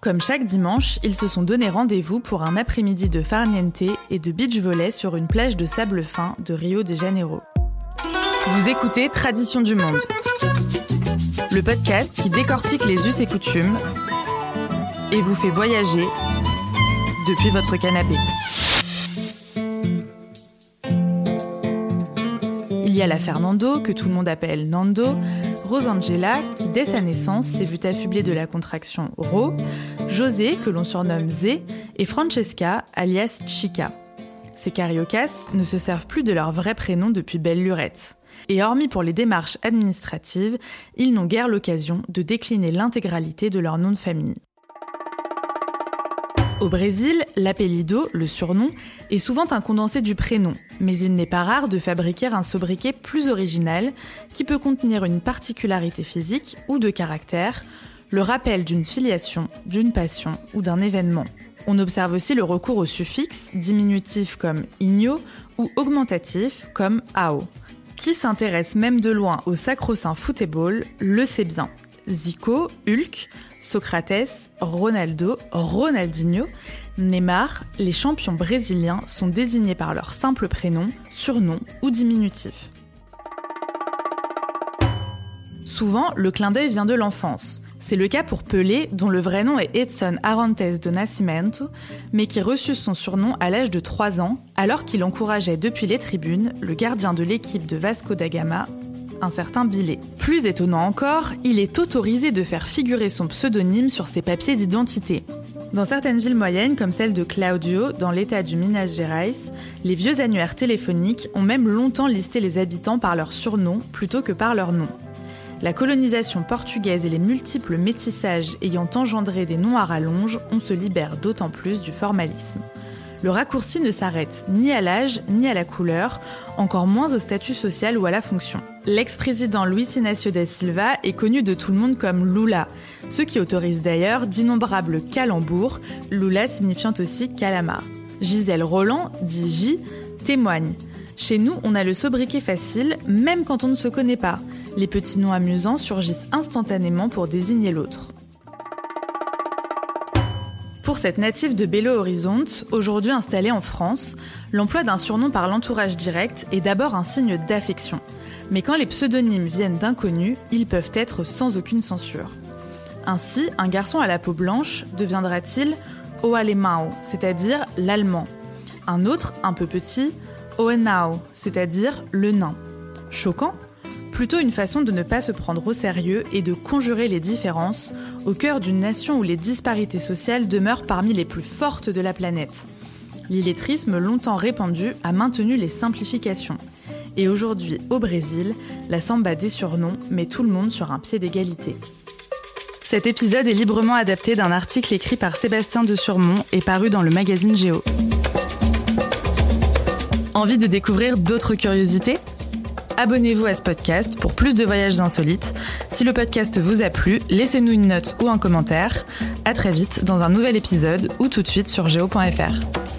Comme chaque dimanche, ils se sont donné rendez-vous pour un après-midi de farniente et de beach volley sur une plage de sable fin de Rio de Janeiro. Vous écoutez Tradition du Monde, le podcast qui décortique les us et coutumes et vous fait voyager depuis votre canapé. Il y a la Fernando, que tout le monde appelle Nando, Rosangela, qui dès sa naissance s'est vue affublée de la contraction Ro, José, que l'on surnomme Zé, et Francesca, alias Chica. Ces cariocas ne se servent plus de leur vrai prénom depuis belle lurette. Et hormis pour les démarches administratives, ils n'ont guère l'occasion de décliner l'intégralité de leur nom de famille. Au Brésil, l'appellido, le surnom, est souvent un condensé du prénom, mais il n'est pas rare de fabriquer un sobriquet plus original qui peut contenir une particularité physique ou de caractère, le rappel d'une filiation, d'une passion ou d'un événement. On observe aussi le recours aux suffixes, diminutifs comme igno ou augmentatifs comme ao. Qui s'intéresse même de loin au sacro-saint football le sait bien. Zico, Hulk, Socrates, Ronaldo, Ronaldinho, Neymar, les champions brésiliens sont désignés par leur simple prénom, surnom ou diminutif. Souvent, le clin d'œil vient de l'enfance. C'est le cas pour Pelé, dont le vrai nom est Edson Arantes de Nascimento, mais qui reçut son surnom à l'âge de 3 ans, alors qu'il encourageait depuis les tribunes le gardien de l'équipe de Vasco da Gama, un certain Billet. Plus étonnant encore, il est autorisé de faire figurer son pseudonyme sur ses papiers d'identité. Dans certaines villes moyennes, comme celle de Claudio, dans l'état du Minas Gerais, les vieux annuaires téléphoniques ont même longtemps listé les habitants par leur surnom plutôt que par leur nom. La colonisation portugaise et les multiples métissages ayant engendré des noms à rallonge, on se libère d'autant plus du formalisme le raccourci ne s'arrête ni à l'âge ni à la couleur, encore moins au statut social ou à la fonction. L'ex-président Luis Inácio da Silva est connu de tout le monde comme Lula, ce qui autorise d'ailleurs d'innombrables calembours, Lula signifiant aussi calamar. Gisèle Roland, dit J, témoigne. Chez nous, on a le sobriquet facile, même quand on ne se connaît pas. Les petits noms amusants surgissent instantanément pour désigner l'autre. Pour cette native de Belo Horizonte, aujourd'hui installée en France, l'emploi d'un surnom par l'entourage direct est d'abord un signe d'affection. Mais quand les pseudonymes viennent d'inconnus, ils peuvent être sans aucune censure. Ainsi, un garçon à la peau blanche deviendra-t-il Oalemao, c'est-à-dire l'allemand. Un autre, un peu petit, Oenao, c'est-à-dire le nain. Choquant plutôt une façon de ne pas se prendre au sérieux et de conjurer les différences au cœur d'une nation où les disparités sociales demeurent parmi les plus fortes de la planète. L'illettrisme longtemps répandu a maintenu les simplifications. Et aujourd'hui, au Brésil, la samba des surnoms met tout le monde sur un pied d'égalité. Cet épisode est librement adapté d'un article écrit par Sébastien de Surmont et paru dans le magazine Géo. Envie de découvrir d'autres curiosités? Abonnez-vous à ce podcast pour plus de voyages insolites. Si le podcast vous a plu, laissez-nous une note ou un commentaire. À très vite dans un nouvel épisode ou tout de suite sur geo.fr.